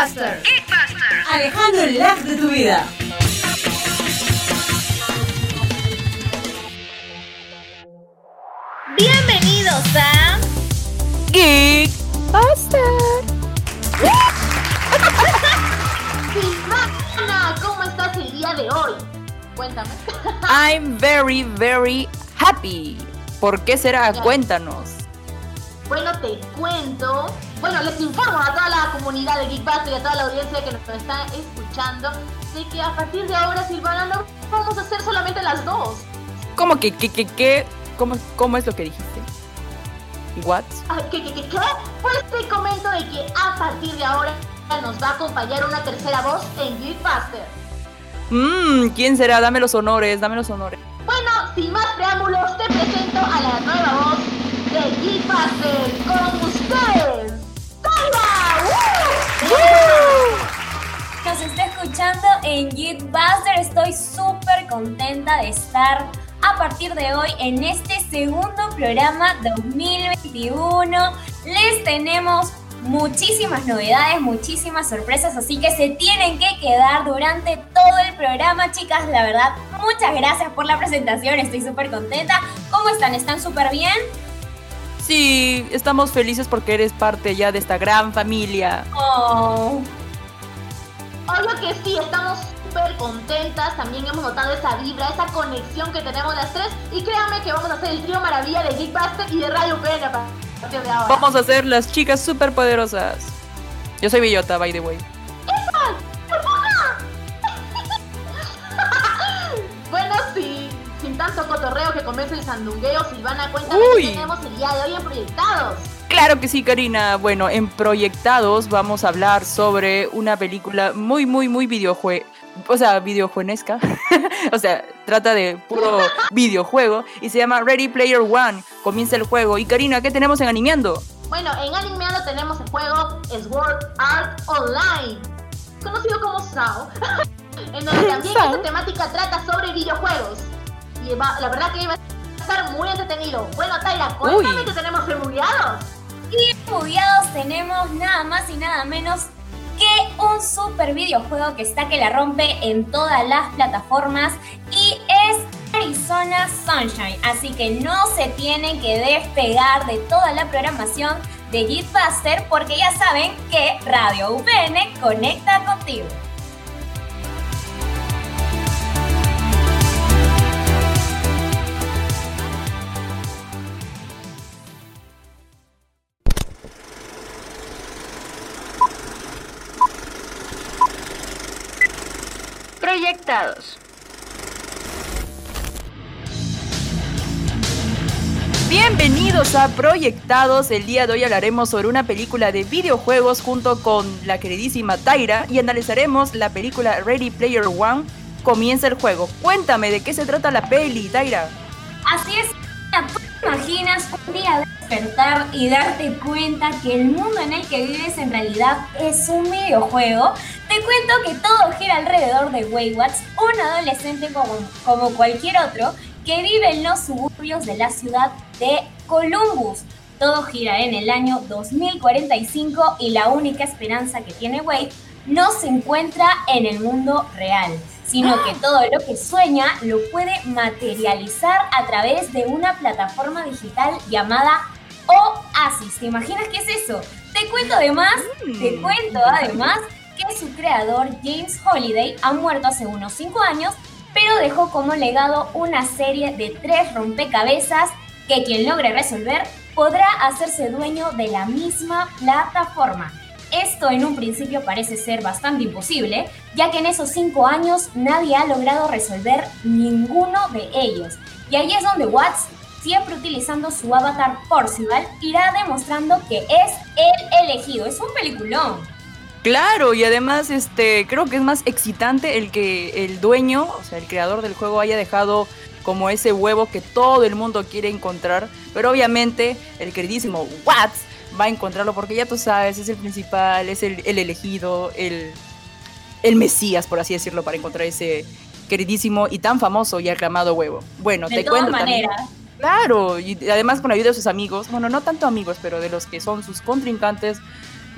Geekbuster. Geekbuster. Alejando el lag de tu vida. Bienvenidos a Geekbuster. Silvana, ¿cómo estás el día de hoy? Cuéntame. I'm very, very happy. ¿Por qué será? Ya. Cuéntanos. Bueno, te cuento. Bueno, les informo a toda la comunidad de Geekbuster y a toda la audiencia que nos está escuchando de que a partir de ahora, Silvana, no vamos a hacer solamente las dos. ¿Cómo que, que, que, que? ¿Cómo, ¿Cómo es lo que dijiste? ¿What? Ah, ¿Qué, qué, qué, qué? Pues te comento de que a partir de ahora nos va a acompañar una tercera voz en Geekbuster. Mmm, ¿quién será? Dame los honores, dame los honores. Bueno, sin más preámbulos, te presento a la nueva voz de Geekbuster con ustedes. Escuchando en Geekbuster. Estoy súper contenta de estar a partir de hoy en este segundo programa 2021. Les tenemos muchísimas novedades, muchísimas sorpresas, así que se tienen que quedar durante todo el programa, chicas. La verdad, muchas gracias por la presentación. Estoy súper contenta. ¿Cómo están? ¿Están súper bien? Sí, estamos felices porque eres parte ya de esta gran familia. Oh. Obvio que sí, estamos súper contentas. También hemos notado esa vibra, esa conexión que tenemos las tres. Y créanme que vamos a hacer el trío maravilla de Geekbuster y de Radio PN a partir de ahora. Vamos a ser las chicas súper poderosas. Yo soy Bellota, by the way. Bueno, sí, sin tanto cotorreo que comience el sandungueo, Silvana, cuéntame Uy. qué tenemos el día de hoy en Proyectados. Claro que sí, Karina. Bueno, en Proyectados vamos a hablar sobre una película muy, muy, muy videojue... O sea, videojuenesca. o sea, trata de puro videojuego y se llama Ready Player One. Comienza el juego. Y Karina, ¿qué tenemos en Animeando? Bueno, en Animeando tenemos el juego Sword Art Online, conocido como SAO, en donde también SAO. esta temática trata sobre videojuegos. Y va- la verdad que va a estar muy entretenido. Bueno, Taira, cuéntame Uy. que tenemos remullados. Y bugueados tenemos nada más y nada menos que un super videojuego que está que la rompe en todas las plataformas y es Arizona Sunshine. Así que no se tienen que despegar de toda la programación de Geekbuster porque ya saben que Radio UPN conecta contigo. Proyectados. Bienvenidos a Proyectados. El día de hoy hablaremos sobre una película de videojuegos junto con la queridísima Taira y analizaremos la película Ready Player One. Comienza el juego. Cuéntame de qué se trata la peli, Taira. Así es, ¿tú te imaginas un día despertar y darte cuenta que el mundo en el que vives en realidad es un videojuego? Te cuento que todo gira alrededor de Waywatts, un adolescente como, cualquier otro que vive en los suburbios de la ciudad de Columbus. Todo gira en el año 2045 y la única esperanza que tiene Wade no se encuentra en el mundo real, sino que todo lo que sueña lo puede materializar a través de una plataforma digital llamada Oasis. ¿Te imaginas qué es eso? Te cuento además, te Mm. cuento además que su creador James Holiday ha muerto hace unos 5 años, pero dejó como legado una serie de tres rompecabezas que quien logre resolver podrá hacerse dueño de la misma plataforma. Esto en un principio parece ser bastante imposible, ya que en esos 5 años nadie ha logrado resolver ninguno de ellos. Y ahí es donde Watts, siempre utilizando su avatar Percival, irá demostrando que es el elegido. Es un peliculón. Claro, y además este creo que es más excitante el que el dueño, o sea, el creador del juego haya dejado como ese huevo que todo el mundo quiere encontrar, pero obviamente el queridísimo Watts va a encontrarlo porque ya tú sabes, es el principal, es el, el elegido, el, el mesías, por así decirlo, para encontrar ese queridísimo y tan famoso y aclamado huevo. Bueno, De te todas cuento también-. Claro, y además con la ayuda de sus amigos, bueno, no tanto amigos, pero de los que son sus contrincantes,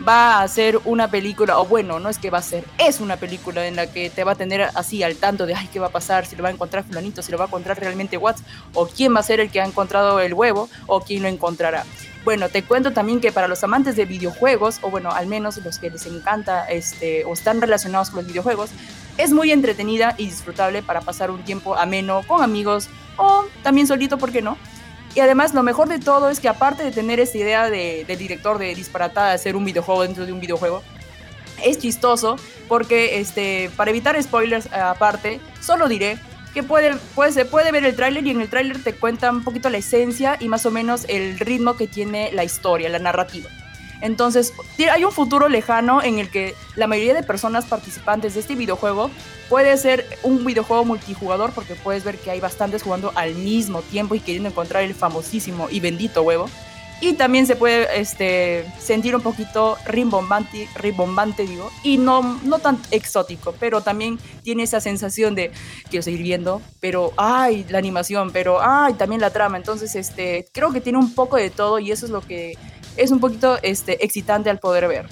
va a hacer una película, o bueno, no es que va a ser, es una película en la que te va a tener así al tanto de, ay, ¿qué va a pasar? Si lo va a encontrar fulanito, si lo va a encontrar realmente Watts, o quién va a ser el que ha encontrado el huevo, o quién lo encontrará. Bueno, te cuento también que para los amantes de videojuegos, o bueno, al menos los que les encanta este, o están relacionados con los videojuegos, es muy entretenida y disfrutable para pasar un tiempo ameno con amigos o también solito, ¿por qué no? Y además lo mejor de todo es que aparte de tener esta idea de, del director de disparatada hacer un videojuego dentro de un videojuego, es chistoso porque este, para evitar spoilers eh, aparte, solo diré que puede, puede, se puede ver el tráiler y en el tráiler te cuenta un poquito la esencia y más o menos el ritmo que tiene la historia, la narrativa. Entonces, hay un futuro lejano en el que la mayoría de personas participantes de este videojuego puede ser un videojuego multijugador porque puedes ver que hay bastantes jugando al mismo tiempo y queriendo encontrar el famosísimo y bendito huevo. Y también se puede este, sentir un poquito rimbombante, rimbombante digo, y no, no tan exótico, pero también tiene esa sensación de quiero seguir viendo, pero ay, la animación, pero ay, también la trama. Entonces, este, creo que tiene un poco de todo y eso es lo que es un poquito este, excitante al poder ver.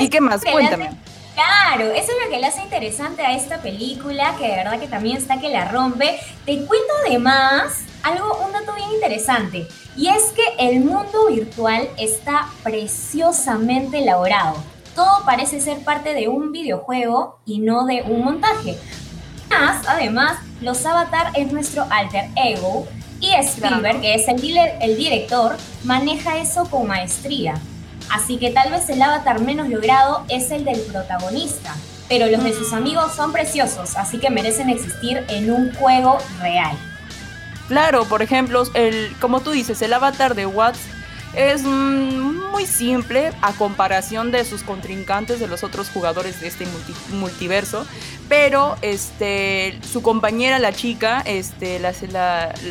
¿Y qué más? Cuéntame. Claro, eso es lo que le hace interesante a esta película, que de verdad que también está que la rompe. Te cuento además algo, un dato bien interesante, y es que el mundo virtual está preciosamente elaborado. Todo parece ser parte de un videojuego y no de un montaje. Además, además, los Avatar es nuestro alter ego y Spielberg, que es el, el director, maneja eso con maestría. Así que tal vez el avatar menos logrado es el del protagonista, pero los de sus mm. amigos son preciosos, así que merecen existir en un juego real. Claro, por ejemplo, el, como tú dices, el avatar de Watts es muy simple a comparación de sus contrincantes, de los otros jugadores de este multiverso. Pero este, su compañera, la chica, este, la,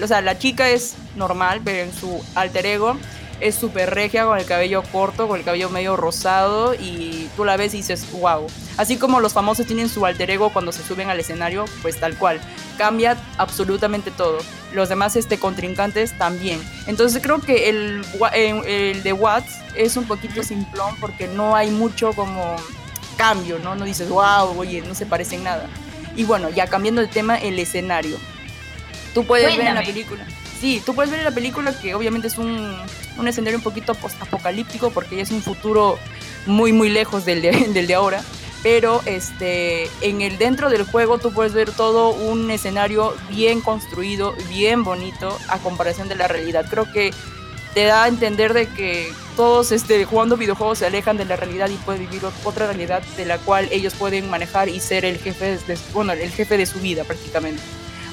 o sea, la chica es normal, pero en su alter ego es súper regia, con el cabello corto, con el cabello medio rosado y tú la ves y dices, wow. Así como los famosos tienen su alter ego cuando se suben al escenario, pues tal cual. Cambia absolutamente todo. Los demás este, contrincantes también. Entonces creo que el, el de Watts es un poquito simplón porque no hay mucho como cambio, ¿no? No dices, wow, oye, no se parecen nada. Y bueno, ya cambiando de tema, el escenario. Tú puedes ver en la película. Sí, tú puedes ver la película que obviamente es un, un escenario un poquito post-apocalíptico porque ya es un futuro muy muy lejos del de, del de ahora. Pero este, en el dentro del juego tú puedes ver todo un escenario bien construido, bien bonito a comparación de la realidad. Creo que te da a entender de que todos este, jugando videojuegos se alejan de la realidad y pueden vivir otra realidad de la cual ellos pueden manejar y ser el jefe de, bueno, el jefe de su vida prácticamente.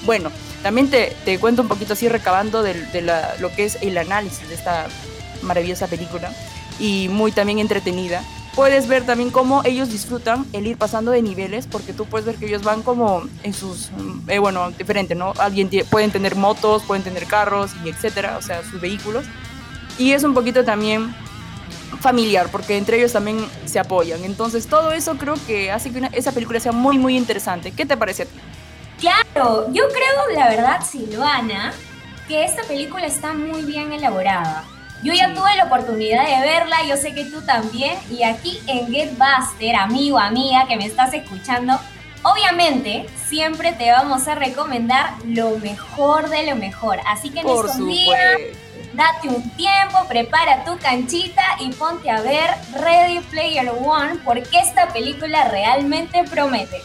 Bueno, también te, te cuento un poquito así recabando de, la, lo que es el análisis de esta maravillosa película y muy también entretenida. Puedes ver también cómo ellos disfrutan el ir pasando de niveles, porque tú puedes ver que ellos van como en sus, eh, bueno, diferente, ¿no? Alguien pueden tener motos, pueden tener carros y etcétera, o sea, sus vehículos. Y es un poquito también familiar, porque entre ellos también se apoyan. Entonces, todo eso creo que hace que esa película sea muy, muy interesante. ¿Qué te parece a ti? Claro, yo creo, la verdad, Silvana, que esta película está muy bien elaborada. Yo ya tuve la oportunidad de verla, yo sé que tú también, y aquí en Get Buster, amigo, amiga que me estás escuchando, obviamente siempre te vamos a recomendar lo mejor de lo mejor. Así que en estos días, date un tiempo, prepara tu canchita y ponte a ver Ready Player One, porque esta película realmente promete.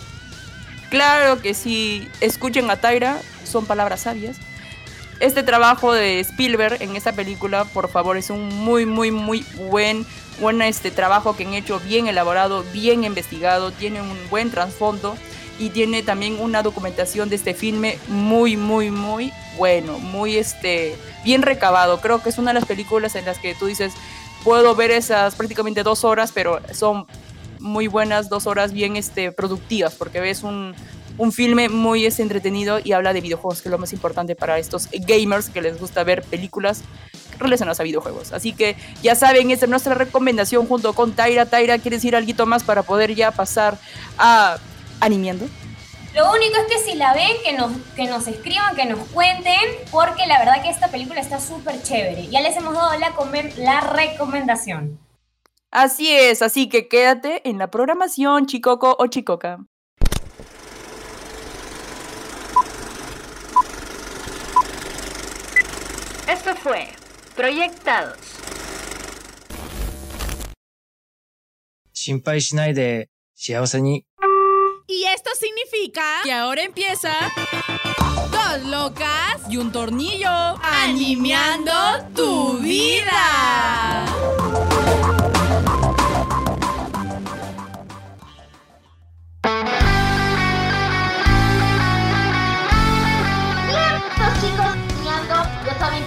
Claro que sí, escuchen a Tyra, son palabras sabias. Este trabajo de Spielberg en esta película, por favor, es un muy, muy, muy buen, buen este trabajo que han hecho, bien elaborado, bien investigado, tiene un buen trasfondo y tiene también una documentación de este filme muy, muy, muy bueno, muy este, bien recabado. Creo que es una de las películas en las que tú dices, puedo ver esas prácticamente dos horas, pero son muy buenas dos horas bien este, productivas, porque ves un, un filme muy este, entretenido y habla de videojuegos, que es lo más importante para estos gamers que les gusta ver películas relacionadas a videojuegos. Así que ya saben, esta es nuestra recomendación junto con Taira. Taira, ¿quieres decir algo más para poder ya pasar a animando? Lo único es que si la ven, que nos, que nos escriban, que nos cuenten, porque la verdad que esta película está súper chévere. Ya les hemos dado la, la recomendación. Así es, así que quédate en la programación, Chicoco o Chicoca. Esto fue Proyectados. 心配しないで幸せに Y esto significa que ahora empieza Dos locas y un tornillo animando tu vida.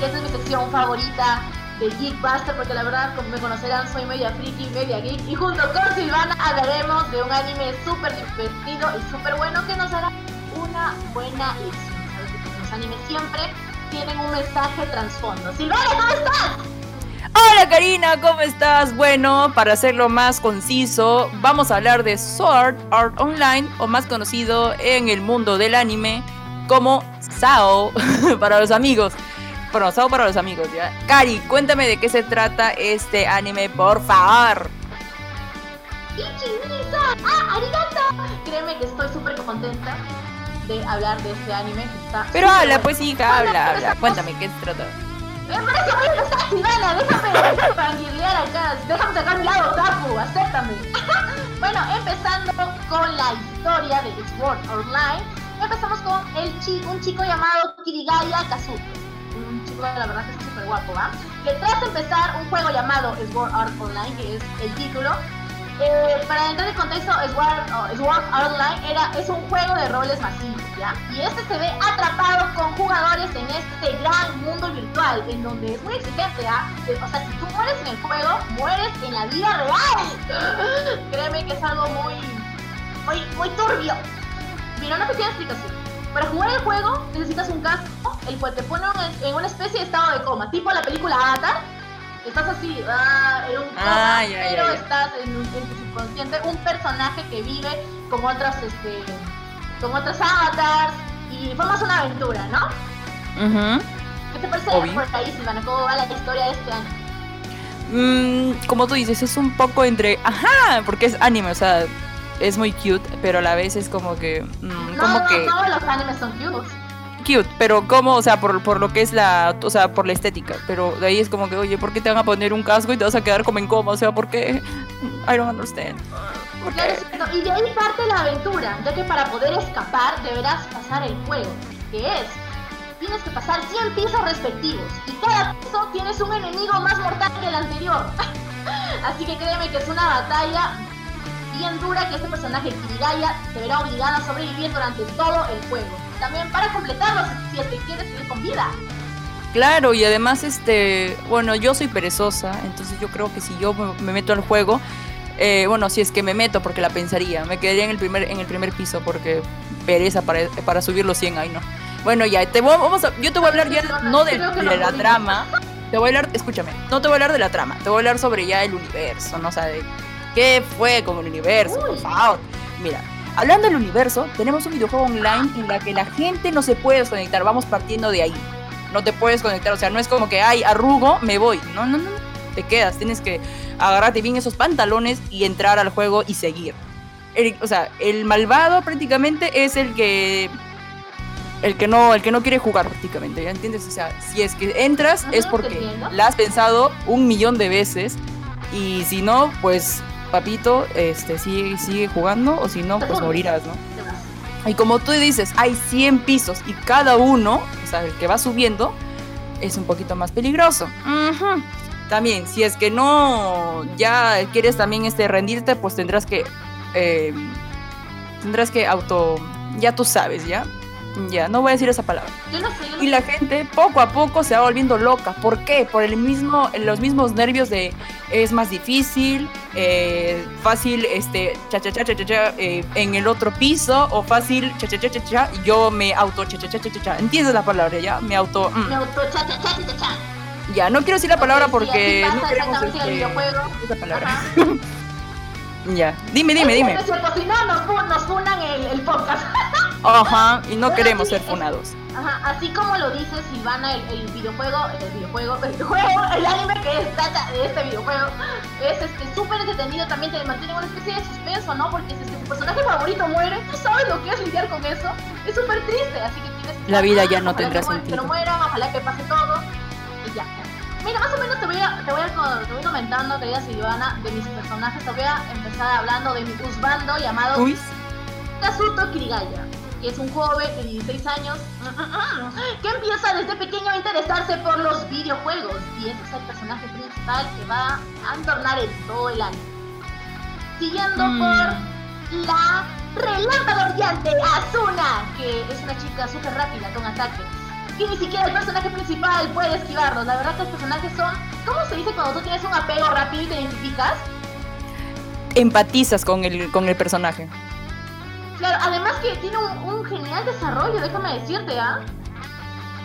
Que esta es mi sección favorita de Geekbuster porque la verdad, como me conocerán, soy media friki, media geek y junto con Silvana hablaremos de un anime súper divertido y súper bueno que nos hará una buena lección. Los animes siempre tienen un mensaje trasfondo. Silvana, ¿cómo estás? Hola Karina, ¿cómo estás? Bueno, para hacerlo más conciso, vamos a hablar de Sword Art Online, o más conocido en el mundo del anime como SAO para los amigos. SAO para los amigos, ¿ya? Cari, cuéntame de qué se trata este anime, por favor. ¡Ah, arigato! Créeme que estoy súper contenta de hablar de este anime que está Pero habla, pues hija, habla, habla. Cuéntame, ¿qué se trata? Me parece muy Silvana, déjame acá, déjame sacar mi lado tapu, acéptame. bueno, empezando con la historia de Sword Online, empezamos con el chi- un chico llamado Kirigaya Kazuto. Chico, la verdad, que es súper guapo, ¿va? Que tras empezar un juego llamado Sword Art Online, que es el título, eh, para entrar en contexto, Sword, oh, Sword Art Online era, es un juego de roles masivos, ¿ya? Y este se ve atrapado con jugadores en este gran mundo virtual, en donde es muy exigente, ¿ah? O sea, si tú mueres en el juego, mueres en la vida real. Créeme que es algo muy, muy, muy turbio. Mira, una pequeña explicación. Para jugar el juego necesitas un casco, el cual te pone en- una especie de estado de coma, tipo la película Avatar. Estás así, ah, en un coma, Ah, ya, pero ya. estás en, un- en tu subconsciente un personaje que vive con otras, este, con otras avatars y formas una aventura, ¿no? ¿Qué te parece Silvana? ¿Cómo va la historia de este año? Mm, como tú dices, es un poco entre. Ajá, porque es anime, o sea, es muy cute, pero a la vez es como que. mm, No, como no, que. todos los animes son cute. Cute, pero como, o sea, por, por lo que es la. O sea, por la estética. Pero de ahí es como que, oye, ¿por qué te van a poner un casco y te vas a quedar como en coma? O sea, ¿por qué? I don't understand. Y de ahí parte la aventura, ya que para poder escapar deberás pasar el juego, que es, tienes que pasar 100 pisos respectivos, y cada piso tienes un enemigo más mortal que el anterior. Así que créeme que es una batalla bien dura que este personaje Kirigaya se verá obligado a sobrevivir durante todo el juego. También para completarlo, si es que quieres seguir con vida. Claro, y además, este, bueno, yo soy perezosa, entonces yo creo que si yo me, me meto al juego, eh, bueno, si es que me meto, porque la pensaría, me quedaría en el primer, en el primer piso, porque pereza para, para subir los 100 ahí, ¿no? Bueno, ya, te voy, vamos a, yo te voy a hablar ya no de, de la trama, te voy a hablar, escúchame, no te voy a hablar de la trama, te voy a hablar sobre ya el universo, ¿no? O sea, de qué fue con el universo, por favor. Mira, hablando del universo, tenemos un videojuego online en la que la gente no se puede desconectar, vamos partiendo de ahí no te puedes conectar, o sea, no es como que, ay, arrugo, me voy. No, no, no, te quedas, tienes que agarrarte bien esos pantalones y entrar al juego y seguir. El- o sea, el malvado prácticamente es el que el que no el que no quiere jugar prácticamente, ¿ya entiendes? O sea, si es que entras Ajá, es porque la has pensado un millón de veces y si no, pues papito, este sigue sigue jugando o si no, pues morirás, ¿no? Y como tú dices, hay 100 pisos y cada uno, o sea, el que va subiendo, es un poquito más peligroso. También, si es que no ya quieres también este rendirte, pues tendrás que eh, tendrás que auto, ya tú sabes, ya, ya, no voy a decir esa palabra. Yo no sé, yo no Y la gente poco a poco se va volviendo loca. ¿Por qué? Por el mismo, los mismos nervios de es más difícil, eh, fácil, este, cha cha cha cha cha, cha, eh, en el otro piso, o fácil, cha cha cha cha cha, yo me auto cha cha cha cha cha. ¿Entiendes la palabra ya? Me auto. mm. Me auto cha cha cha cha cha. Ya, no quiero decir la palabra Ok, sí, porque no queremos este, esa palabra. Ya, dime, dime, dime. Si no, nos, nos funan el, el podcast. Ajá, y no queremos ser funados. Ajá, así como lo dice Silvana, el, el videojuego, el videojuego, el videojuego, el anime que trata de este videojuego, es este súper entretenido, también te mantiene una especie de suspenso, ¿no? Porque si tu personaje favorito muere, tú sabes lo que es lidiar con eso, es súper triste, así que tienes que La vida ya no tendrá sentido. Que no mueran, ojalá que pase todo, y ya. Mira, más o menos te voy a, te voy a, te voy comentando, querida Silvana, de mis personajes, te voy a empezar hablando de mi husbando llamado Uy, Kazuto Kirigaya, que es un joven de 16 años que empieza desde pequeño a interesarse por los videojuegos y ese es el personaje principal que va a entornar en todo el año. Siguiendo Mm. por la relámpago brillante Asuna, que es una chica súper rápida con ataques. Y ni siquiera el personaje principal puede esquivarlos. La verdad que los personajes son, ¿cómo se dice cuando tú tienes un apego rápido y te identificas? empatizas con el, con el personaje. Claro, además que tiene un, genial desarrollo, déjame decirte, ¿ah?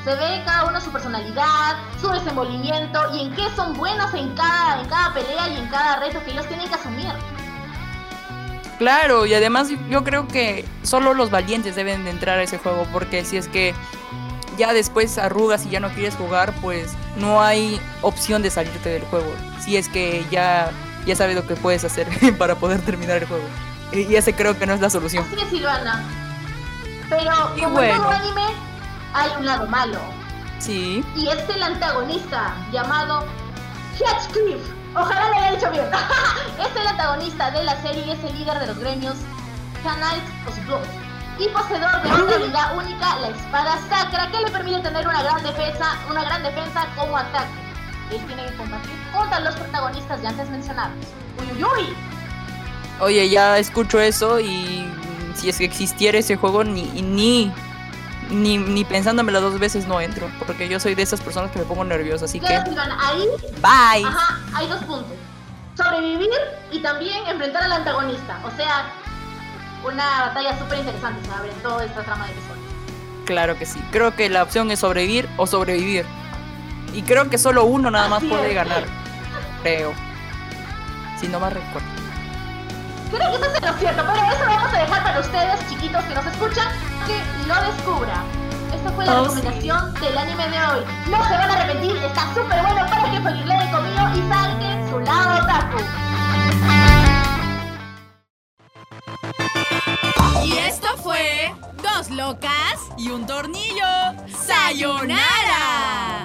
Se ve cada uno su personalidad, su desenvolvimiento y en qué son buenos en cada, en cada pelea y en cada reto que ellos tienen que asumir. Claro, y además yo creo que solo los valientes deben de entrar a ese juego, porque si es que ya después arrugas y ya no quieres jugar, pues no hay opción de salirte del juego. Si es que ya, ya sabes lo que puedes hacer para poder terminar el juego. Y ese creo que no es la solución. Así es, Silvana. Pero Y como bueno. en todo anime, hay un lado malo. Sí. Y es el antagonista llamado Heathcliff. Ojalá lo haya dicho bien. es el antagonista de la serie y es el líder de los gremios Knights of Blood. Y poseedor de una habilidad única, la espada sacra, que le permite tener una gran defensa, una gran defensa como ataque. Él tiene que combatir contra los protagonistas ya antes mencionados. Uy, uy, uy. Oye, ya escucho eso y si es que existiera ese juego, ni, ni, ni, ni pensándomelo dos veces no entro, porque yo soy de esas personas que me pongo nerviosa, así que ahí bye. Ajá, hay dos puntos. Sobrevivir y también enfrentar al antagonista. O sea, una batalla súper interesante se abre en toda esta trama de episodios. Claro que sí. Creo que la opción es sobrevivir o sobrevivir. Y creo que solo uno nada más Así puede es. ganar. Creo. Si no más recuerdo. Creo que eso es lo cierto, pero eso lo vamos a dejar para ustedes, chiquitos que nos escuchan, que lo descubran. Esta fue la Oh, recomendación del anime de hoy. No se van a arrepentir, está súper bueno para que Fogirle conmigo y saquen su lado otaku. Y esto fue Dos Locas y un Tornillo. ¡Sayonara!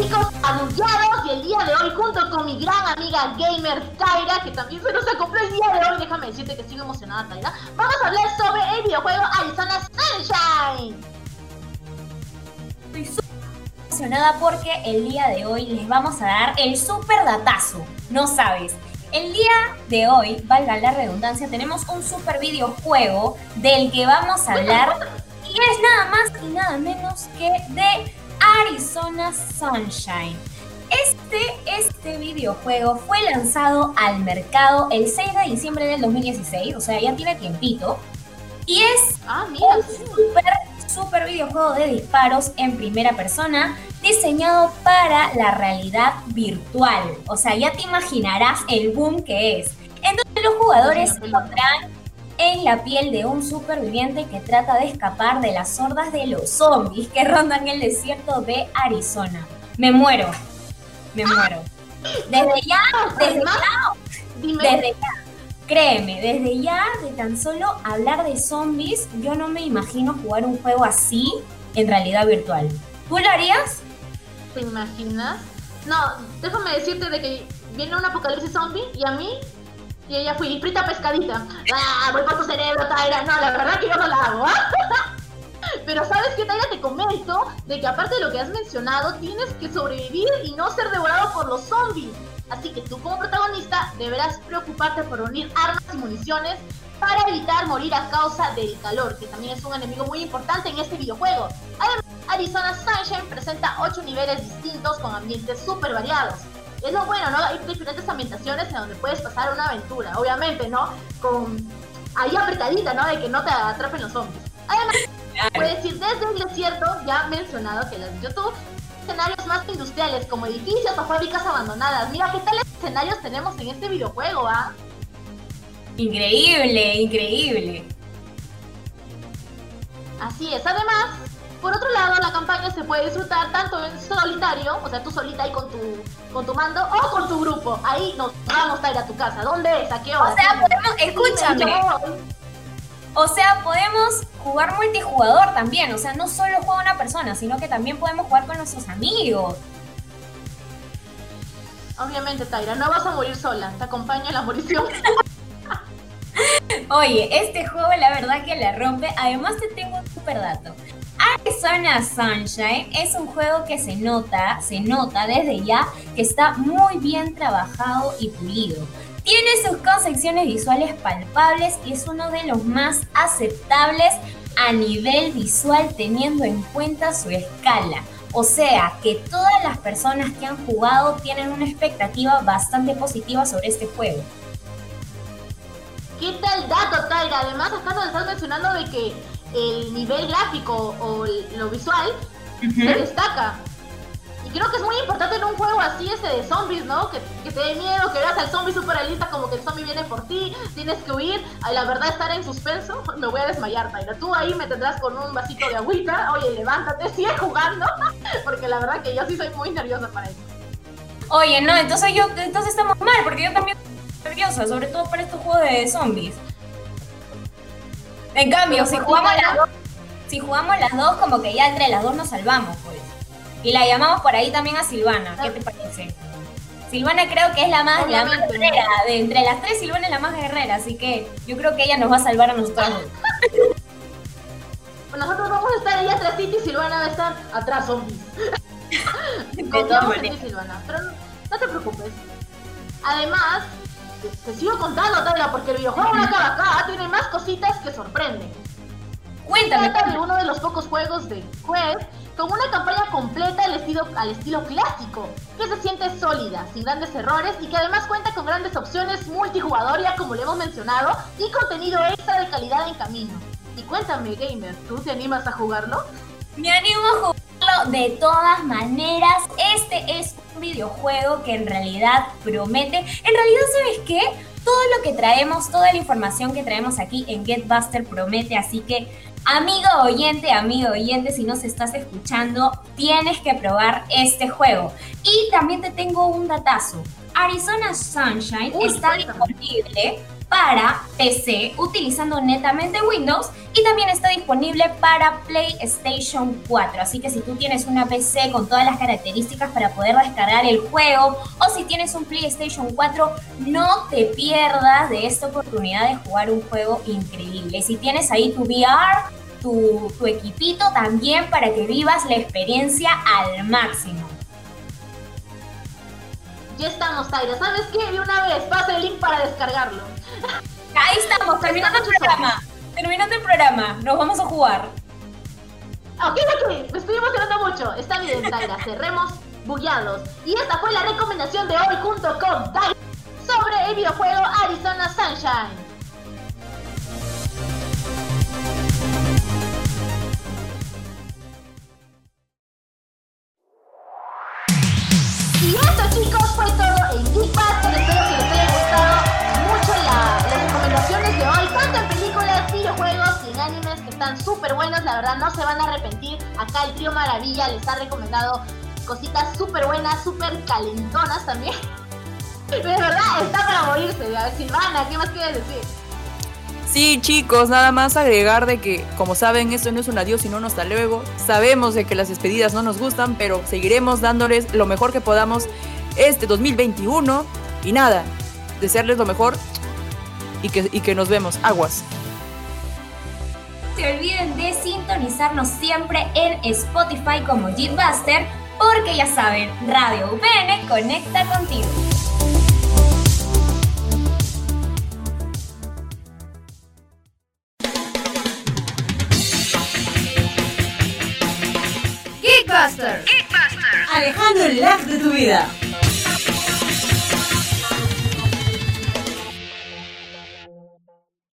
Chicos anunciados y el día de hoy junto con mi gran amiga gamer Tyra, que también se nos acopló el día de hoy, déjame decirte que sigo emocionada Tyra, vamos a hablar sobre el videojuego Arizona Sunshine. Estoy súper emocionada porque el día de hoy les vamos a dar el super datazo. No sabes. El día de hoy, valga la redundancia, tenemos un super videojuego del que vamos a hablar y es nada más y nada menos que de Arizona Sunshine. Este, este videojuego fue lanzado al mercado el 6 de diciembre del 2016, o sea, ya tiene tiempito. Y es Ah, mira, un super, super videojuego de disparos en primera persona diseñado para la realidad virtual. O sea, ya te imaginarás el boom que es. Entonces los jugadores se pondrán en la piel de un superviviente que trata de escapar de las hordas de los zombies que rondan el desierto de Arizona. Me muero. Me muero. Desde ya, desde ya dime, desde ya, créeme, desde ya de tan solo hablar de zombies, yo no me imagino jugar un juego así en realidad virtual. ¿Tú lo harías? ¿te imaginas? No, déjame decirte de que viene un apocalipsis zombie y a mí, y ella fui frita pescadita. Ah, voy por tu cerebro, Tyra. No, la verdad que yo no la hago. Pero sabes qué, Tyra, te comento de que aparte de lo que has mencionado, tienes que sobrevivir y no ser devorado por los zombies. Así que tú como protagonista deberás preocuparte por unir armas y municiones para evitar morir a causa del calor, que también es un enemigo muy importante en este videojuego. Además, Arizona Sunshine presenta 8 niveles distintos con ambientes súper variados. Es lo bueno, ¿no? Hay diferentes ambientaciones en donde puedes pasar una aventura, obviamente, ¿no? Con ahí apretadita, ¿no? De que no te atrapen los zombies. Además, Puedes ir desde el desierto, ya mencionado que las de YouTube, escenarios más industriales como edificios o fábricas abandonadas. Mira qué tales escenarios tenemos en este videojuego, ¿ah? Increíble, increíble. Así es, además, por otro lado, la campaña se puede disfrutar tanto en solitario, o sea, tú solita ahí con tu, con tu mando, o con tu grupo. Ahí nos vamos a ir a tu casa. ¿Dónde es? ¿A qué hora? O sea, podemos, escúchame. O sea, podemos jugar multijugador también. O sea, no solo juega una persona, sino que también podemos jugar con nuestros amigos. Obviamente, Taira, no vas a morir sola. Te acompaña la morición. Oye, este juego la verdad que la rompe. Además te tengo un super dato. Arizona Sunshine es un juego que se nota, se nota desde ya que está muy bien trabajado y pulido. Tiene sus concepciones visuales palpables y es uno de los más aceptables a nivel visual teniendo en cuenta su escala. O sea que todas las personas que han jugado tienen una expectativa bastante positiva sobre este juego. ¿Qué tal dato, Taira? Además, nos estás mencionando de que el nivel gráfico o lo visual se destaca. Y creo que es muy importante en un juego así ese de zombies, ¿no? Que, te dé miedo, que veas al zombie super realista como que el zombie viene por ti, tienes que huir. Ay, la verdad, estar en suspenso, me voy a desmayar, Taira. Tú ahí me tendrás con un vasito de agüita. Oye, levántate, sigue jugando. porque la verdad que yo sí soy muy nerviosa para eso. Oye, no, entonces yo, entonces estamos mal, porque yo también nerviosa, sobre todo para estos juegos de zombies. En cambio, si jugamos las dos, si jugamos las dos, como que ya entre las dos nos salvamos, pues. Y la llamamos por ahí también a Silvana, ¿qué te parece? Silvana creo que es la más, la más guerrera. De entre las tres, Silvana es la más guerrera, así que yo creo que ella nos va a salvar a nosotros. Pues nosotros vamos a estar ahí atrás y Silvana va a estar atrás zombies. Confiamos en ti, Silvana, pero no te preocupes. Además, te, sigo contando, Taylor, porque el videojuego no acaba acá, tiene más cositas que sorprenden. Cuéntame. Trata de uno de los pocos juegos de Quest con una campaña completa al estilo, al estilo clásico, que se siente sólida, sin grandes errores y que además cuenta con grandes opciones multijugador, ya como le hemos mencionado, y contenido extra de calidad en camino. Y cuéntame, gamer, ¿tú te animas a jugarlo? Me animo a de todas maneras. Este es un videojuego que en realidad promete. En realidad, ¿sabes qué? Todo lo que traemos, toda la información que traemos aquí en GetBuster promete, así que Amigo oyente, amigo oyente, si nos estás escuchando, tienes que probar este juego. Y también te tengo un datazo. Arizona Sunshine está disponible para PC utilizando netamente Windows y también está disponible para PlayStation 4. Así que si tú tienes una PC con todas las características para poder descargar el juego o si tienes un PlayStation 4, no te pierdas de esta oportunidad de jugar un juego increíble. Si tienes ahí tu VR, tu, tu equipito también para que vivas la experiencia al máximo. Ya estamos, Taira. ¿Sabes qué? De una vez, pasa el link para descargarlo. Ahí estamos, terminando el programa. Terminando el programa, nos vamos a jugar. Ok, ok, me estoy emocionando mucho. Está bien, Taira, cerremos bugueados. Y esta fue la recomendación de hoy junto con Taira sobre el videojuego Arizona Sunshine. Verdad no se van a arrepentir. Acá el trío Maravilla les ha recomendado cositas súper buenas, súper calentonas también. De verdad, está para morirse. A ver, Silvana, ¿qué más quieres decir? Sí, chicos, nada más agregar de que, como saben, esto no es un adiós, sino un hasta luego. Sabemos de que las despedidas no nos gustan, pero seguiremos dándoles lo mejor que podamos este 2021. Y nada, desearles lo mejor y que, y que nos vemos. Aguas. Se olviden de sintonizarnos siempre en Spotify como Jeepbuster, porque ya saben, Radio UPN conecta contigo. Alejandro el lag de tu vida.